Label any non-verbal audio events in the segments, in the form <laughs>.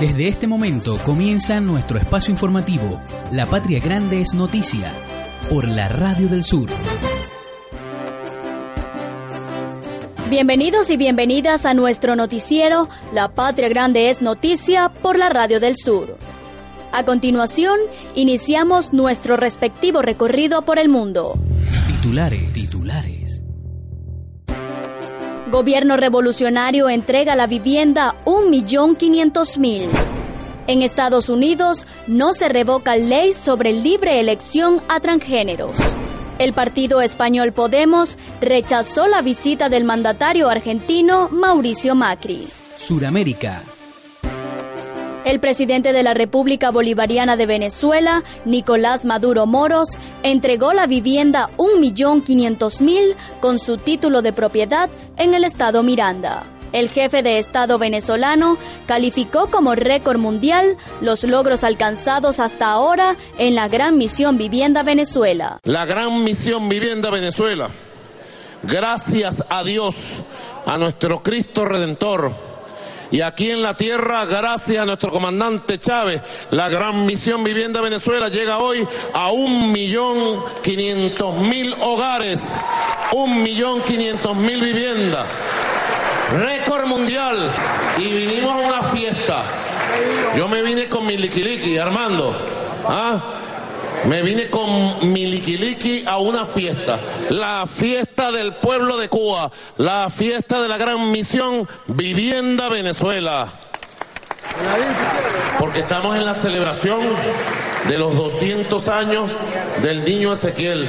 Desde este momento comienza nuestro espacio informativo. La Patria Grande es noticia por la Radio del Sur. Bienvenidos y bienvenidas a nuestro noticiero La Patria Grande es noticia por la Radio del Sur. A continuación, iniciamos nuestro respectivo recorrido por el mundo. Titulares, titulares. Gobierno revolucionario entrega la vivienda 1.500.000. En Estados Unidos no se revoca ley sobre libre elección a transgéneros. El partido español Podemos rechazó la visita del mandatario argentino Mauricio Macri. Suramérica. El presidente de la República Bolivariana de Venezuela, Nicolás Maduro Moros, entregó la vivienda 1.500.000 con su título de propiedad en el estado Miranda. El jefe de Estado venezolano calificó como récord mundial los logros alcanzados hasta ahora en la Gran Misión Vivienda Venezuela. La Gran Misión Vivienda Venezuela, gracias a Dios, a nuestro Cristo Redentor, y aquí en la tierra, gracias a nuestro comandante Chávez, la gran misión Vivienda Venezuela llega hoy a un millón quinientos mil hogares, un millón quinientos mil viviendas. Récord mundial. Y vinimos a una fiesta. Yo me vine con mi liquiliqui, Armando. ¿Ah? Me vine con mi a una fiesta, la fiesta del pueblo de Cuba, la fiesta de la gran misión Vivienda Venezuela. Porque estamos en la celebración de los 200 años del niño Ezequiel.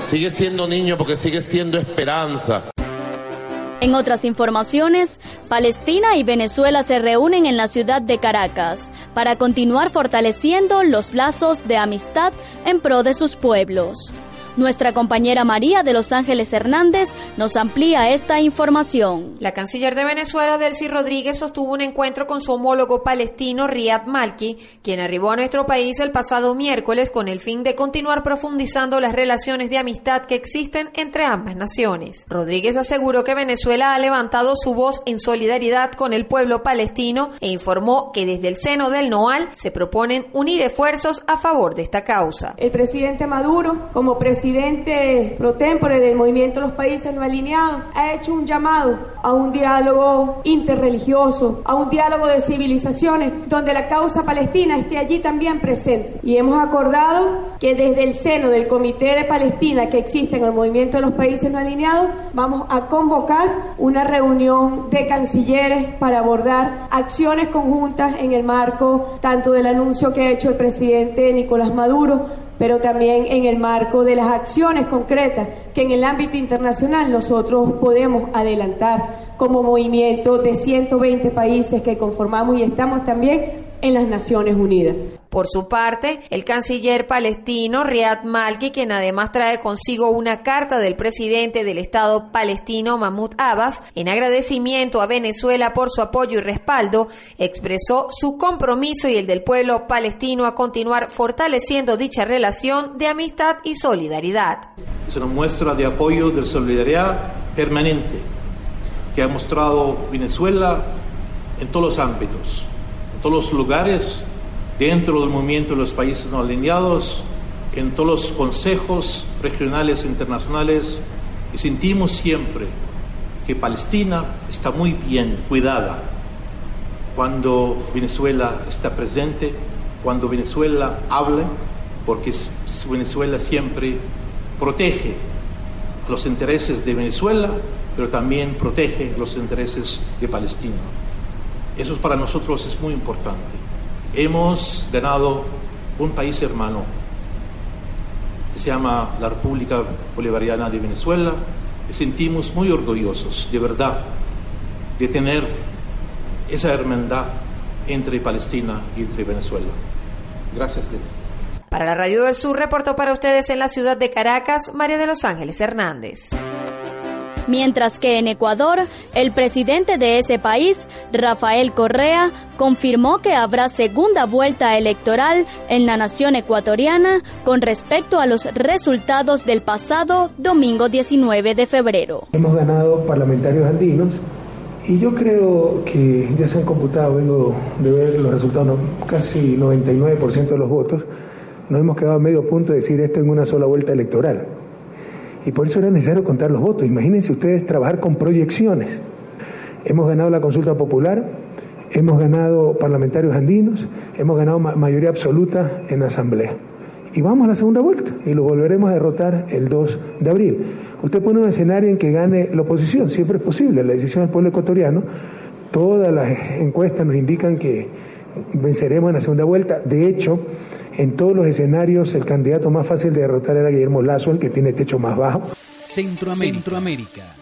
Sigue siendo niño porque sigue siendo esperanza. En otras informaciones, Palestina y Venezuela se reúnen en la ciudad de Caracas para continuar fortaleciendo los lazos de amistad en pro de sus pueblos. Nuestra compañera María de Los Ángeles Hernández nos amplía esta información. La canciller de Venezuela, Delcy Rodríguez, sostuvo un encuentro con su homólogo palestino Riyad Malki, quien arribó a nuestro país el pasado miércoles con el fin de continuar profundizando las relaciones de amistad que existen entre ambas naciones. Rodríguez aseguró que Venezuela ha levantado su voz en solidaridad con el pueblo palestino e informó que desde el seno del NOAL se proponen unir esfuerzos a favor de esta causa. El presidente Maduro, como presidente presidente pro tempore del movimiento Los Países No Alineados ha hecho un llamado a un diálogo interreligioso, a un diálogo de civilizaciones, donde la causa palestina esté allí también presente. Y hemos acordado que desde el seno del Comité de Palestina que existe en el movimiento de los países no alineados, vamos a convocar una reunión de cancilleres para abordar acciones conjuntas en el marco tanto del anuncio que ha hecho el presidente Nicolás Maduro pero también en el marco de las acciones concretas que en el ámbito internacional nosotros podemos adelantar como movimiento de 120 países que conformamos y estamos también en las Naciones Unidas. Por su parte, el canciller palestino Riyad Malki, quien además trae consigo una carta del presidente del Estado palestino Mahmoud Abbas, en agradecimiento a Venezuela por su apoyo y respaldo, expresó su compromiso y el del pueblo palestino a continuar fortaleciendo dicha relación de amistad y solidaridad. Es una muestra de apoyo, de solidaridad permanente que ha mostrado Venezuela en todos los ámbitos, en todos los lugares dentro del movimiento de los países no alineados, en todos los consejos regionales e internacionales, sentimos siempre que Palestina está muy bien cuidada cuando Venezuela está presente, cuando Venezuela habla, porque Venezuela siempre protege los intereses de Venezuela, pero también protege los intereses de Palestina. Eso para nosotros es muy importante hemos ganado un país hermano que se llama la República Bolivariana de Venezuela y sentimos muy orgullosos, de verdad, de tener esa hermandad entre Palestina y entre Venezuela. Gracias. Para la Radio del Sur reportó para ustedes en la ciudad de Caracas, María de los Ángeles Hernández. Mientras que en Ecuador, el presidente de ese país, Rafael Correa, confirmó que habrá segunda vuelta electoral en la nación ecuatoriana con respecto a los resultados del pasado domingo 19 de febrero. Hemos ganado parlamentarios andinos y yo creo que ya se han computado, vengo de ver los resultados, casi 99% de los votos, nos hemos quedado a medio punto de decir esto en una sola vuelta electoral y por eso era necesario contar los votos. Imagínense ustedes trabajar con proyecciones. Hemos ganado la consulta popular, hemos ganado parlamentarios andinos, hemos ganado mayoría absoluta en la Asamblea. Y vamos a la segunda vuelta y lo volveremos a derrotar el 2 de abril. Usted pone un escenario en que gane la oposición, siempre es posible, la decisión del pueblo ecuatoriano. Todas las encuestas nos indican que venceremos en la segunda vuelta. De hecho, en todos los escenarios, el candidato más fácil de derrotar era Guillermo Lazo, el que tiene techo más bajo. Centroamérica.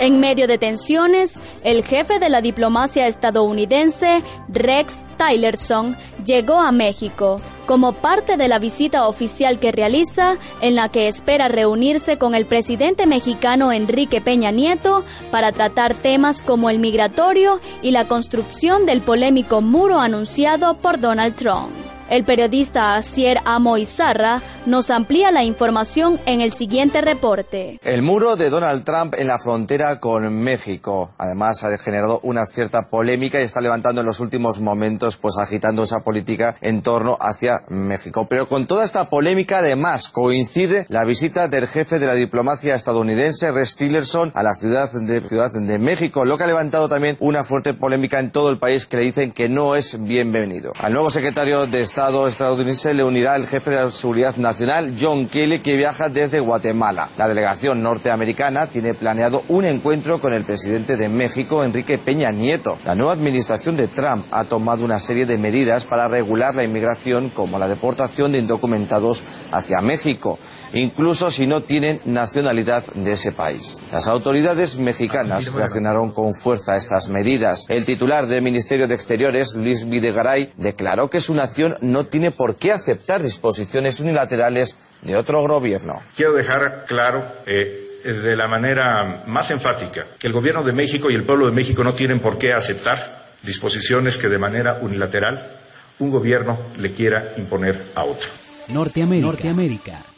En medio de tensiones, el jefe de la diplomacia estadounidense, Rex Tillerson, llegó a México como parte de la visita oficial que realiza, en la que espera reunirse con el presidente mexicano Enrique Peña Nieto para tratar temas como el migratorio y la construcción del polémico muro anunciado por Donald Trump. El periodista Asier Amo Izarra nos amplía la información en el siguiente reporte. El muro de Donald Trump en la frontera con México. Además, ha generado una cierta polémica y está levantando en los últimos momentos, pues agitando esa política en torno hacia México. Pero con toda esta polémica, además, coincide la visita del jefe de la diplomacia estadounidense, Rex Tillerson, a la ciudad de, ciudad de México, lo que ha levantado también una fuerte polémica en todo el país que le dicen que no es bienvenido. Al nuevo secretario de Estado Estado estadounidense le unirá el jefe de la Seguridad Nacional, John Kelly, que viaja desde Guatemala. La delegación norteamericana tiene planeado un encuentro con el presidente de México, Enrique Peña Nieto. La nueva administración de Trump ha tomado una serie de medidas para regular la inmigración, como la deportación de indocumentados hacia México, incluso si no tienen nacionalidad de ese país. Las autoridades mexicanas reaccionaron con fuerza a estas medidas. El titular del Ministerio de Exteriores, Luis Videgaray, declaró que su nación no tiene por qué aceptar disposiciones unilaterales de otro gobierno. Quiero dejar claro eh, de la manera más enfática que el gobierno de México y el pueblo de México no tienen por qué aceptar disposiciones que de manera unilateral un gobierno le quiera imponer a otro. Norteamérica. Norteamérica.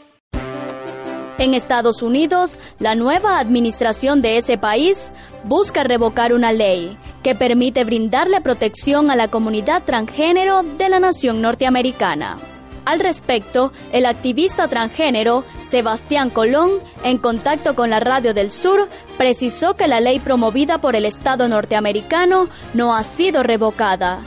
En Estados Unidos, la nueva administración de ese país busca revocar una ley que permite brindarle protección a la comunidad transgénero de la nación norteamericana. Al respecto, el activista transgénero Sebastián Colón, en contacto con la Radio del Sur, precisó que la ley promovida por el Estado norteamericano no ha sido revocada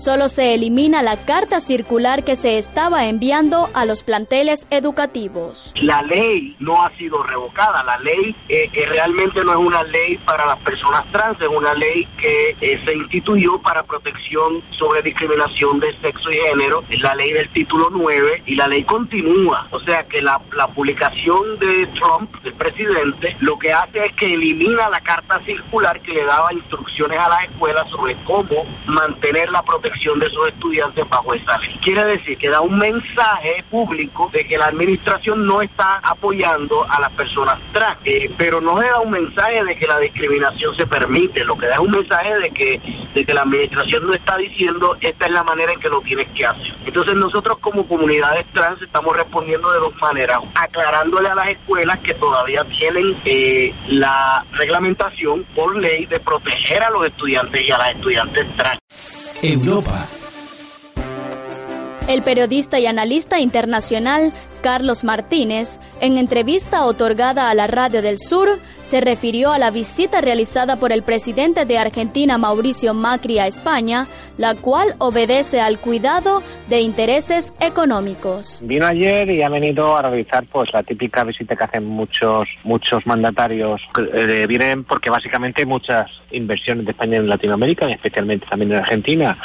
Solo se elimina la carta circular que se estaba enviando a los planteles educativos. La ley no ha sido revocada. La ley eh, realmente no es una ley para las personas trans, es una ley que eh, se instituyó para protección sobre discriminación de sexo y género. Es la ley del título 9 y la ley continúa. O sea que la, la publicación de Trump, del presidente, lo que hace es que elimina la carta circular que le daba instrucciones a las escuelas sobre cómo mantener la protección de esos estudiantes bajo esa ley. Quiere decir que da un mensaje público de que la administración no está apoyando a las personas trans, eh, pero no da un mensaje de que la discriminación se permite, lo que da es un mensaje de que, de la administración no está diciendo esta es la manera en que lo tienes que hacer. Entonces nosotros como comunidades trans estamos respondiendo de dos maneras, aclarándole a las escuelas que todavía tienen eh, la reglamentación por ley de proteger a los estudiantes y a las estudiantes trans. Europa. El periodista y analista internacional Carlos Martínez, en entrevista otorgada a la Radio del Sur, se refirió a la visita realizada por el presidente de Argentina Mauricio Macri a España, la cual obedece al cuidado de intereses económicos. Vino ayer y ha venido a realizar pues la típica visita que hacen muchos muchos mandatarios. Eh, vienen porque básicamente muchas inversiones de España en Latinoamérica, y especialmente también en Argentina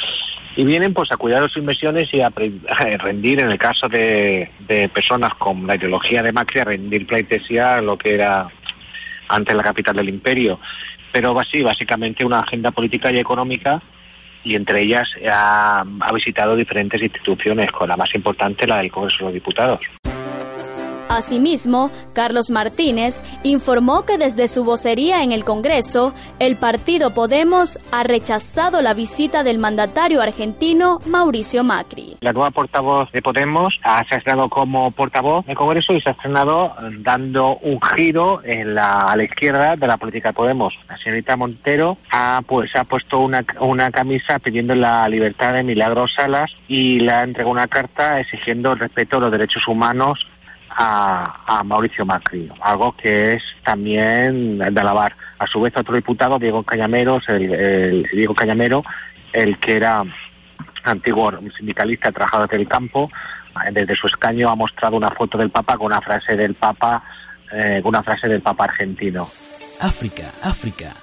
y vienen pues a cuidar sus inversiones y a, <laughs> rendir, en el caso de, personas con la ideología de Macri, a rendir pleitesía lo que era antes la capital del imperio. pero sí, básicamente una agenda política y económica y entre ellas ha, ha visitado diferentes instituciones, con la más importante la del Congreso de los Diputados. Asimismo, Carlos Martínez informó que desde su vocería en el Congreso, el partido Podemos ha rechazado la visita del mandatario argentino Mauricio Macri. La nueva portavoz de Podemos ha, se estrenado como portavoz del Congreso y se ha estrenado dando un giro en la, a la izquierda de la política de Podemos. La señorita Montero ha, pues, ha puesto una, una camisa pidiendo la libertad de Milagros Salas y le ha entregado una carta exigiendo el respeto a los derechos humanos a, Mauricio Macri, algo que es también de alabar. A su vez, otro diputado, Diego Cañamero, el, Diego Cañamero, el que era antiguo sindicalista, trabajador del campo, desde su escaño ha mostrado una foto del Papa con una frase del Papa, eh, una frase del Papa argentino. África, África.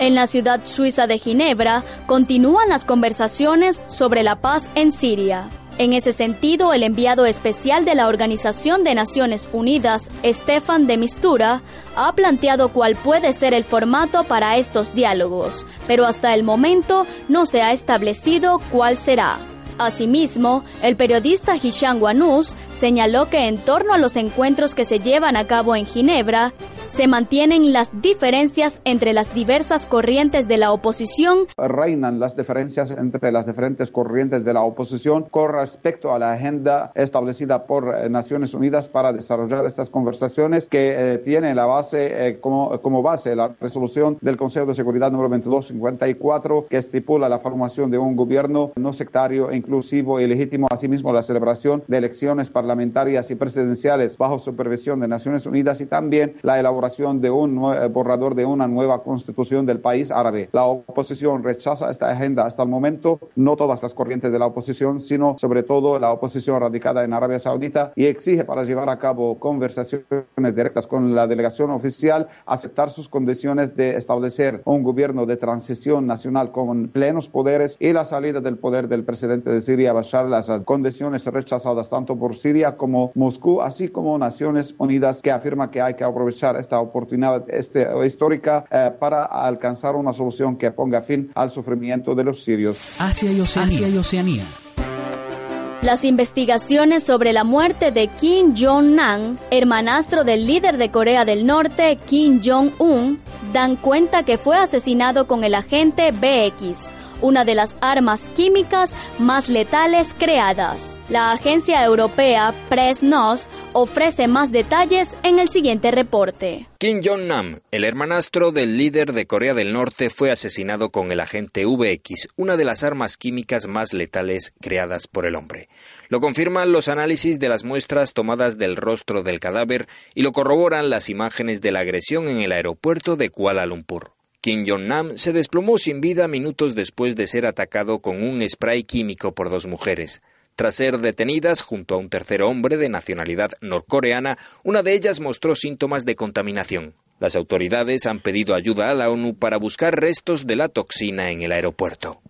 En la ciudad suiza de Ginebra continúan las conversaciones sobre la paz en Siria. En ese sentido, el enviado especial de la Organización de Naciones Unidas, Stefan de Mistura, ha planteado cuál puede ser el formato para estos diálogos, pero hasta el momento no se ha establecido cuál será. Asimismo, el periodista Hisham Wanus señaló que en torno a los encuentros que se llevan a cabo en Ginebra, se mantienen las diferencias entre las diversas corrientes de la oposición. Reinan las diferencias entre las diferentes corrientes de la oposición con respecto a la agenda establecida por eh, Naciones Unidas para desarrollar estas conversaciones que eh, tiene la base eh, como, como base la resolución del Consejo de Seguridad número 2254 que estipula la formación de un gobierno no sectario, inclusivo y legítimo, asimismo la celebración de elecciones parlamentarias y presidenciales bajo supervisión de Naciones Unidas y también la elaboración de un eh, borrador de una nueva constitución del país árabe. La oposición rechaza esta agenda hasta el momento, no todas las corrientes de la oposición, sino sobre todo la oposición radicada en Arabia Saudita y exige para llevar a cabo conversaciones directas con la delegación oficial aceptar sus condiciones de establecer un gobierno de transición nacional con plenos poderes y la salida del poder del presidente de Siria, Bashar al-Assad. Condiciones rechazadas tanto por Siria como Moscú, así como Naciones Unidas que afirma que hay que aprovechar esta oportunidad este, histórica eh, para alcanzar una solución que ponga fin al sufrimiento de los sirios. Asia y Oceanía. y Oceanía. Las investigaciones sobre la muerte de Kim Jong-nam, hermanastro del líder de Corea del Norte, Kim Jong-un, dan cuenta que fue asesinado con el agente BX, una de las armas químicas más letales creadas. La agencia europea Press-Nos ofrece más detalles en el siguiente reporte. Kim Jong-nam, el hermanastro del líder de Corea del Norte, fue asesinado con el agente VX, una de las armas químicas más letales creadas por el hombre. Lo confirman los análisis de las muestras tomadas del rostro del cadáver y lo corroboran las imágenes de la agresión en el aeropuerto de Kuala Lumpur. Kim Jong-nam se desplomó sin vida minutos después de ser atacado con un spray químico por dos mujeres. Tras ser detenidas junto a un tercer hombre de nacionalidad norcoreana, una de ellas mostró síntomas de contaminación. Las autoridades han pedido ayuda a la ONU para buscar restos de la toxina en el aeropuerto.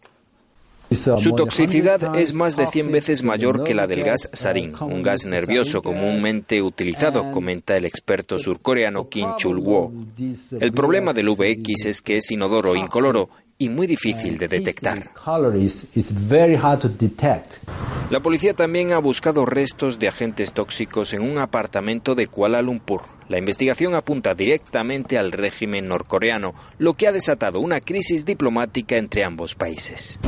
Su toxicidad es más de 100 veces mayor que la del gas sarin, un gas nervioso comúnmente utilizado, comenta el experto surcoreano Kim Chul-woo. El problema del VX es que es inodoro, incoloro y muy difícil de detectar. La policía también ha buscado restos de agentes tóxicos en un apartamento de Kuala Lumpur. La investigación apunta directamente al régimen norcoreano, lo que ha desatado una crisis diplomática entre ambos países.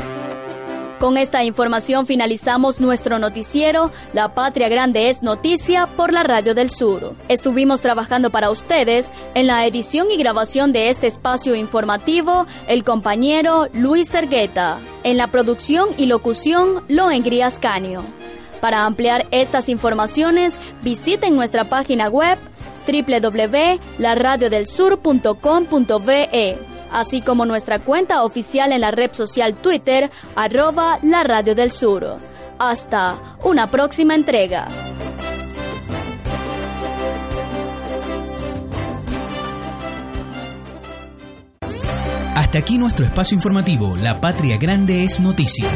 Con esta información finalizamos nuestro noticiero La Patria Grande es Noticia por la Radio del Sur. Estuvimos trabajando para ustedes en la edición y grabación de este espacio informativo el compañero Luis Sergueta. En la producción y locución Loen Griascanio. Para ampliar estas informaciones, visiten nuestra página web www.laradiodelsur.com.be así como nuestra cuenta oficial en la red social Twitter, arroba la Radio del Sur. Hasta una próxima entrega. Hasta aquí nuestro espacio informativo. La Patria Grande es noticia.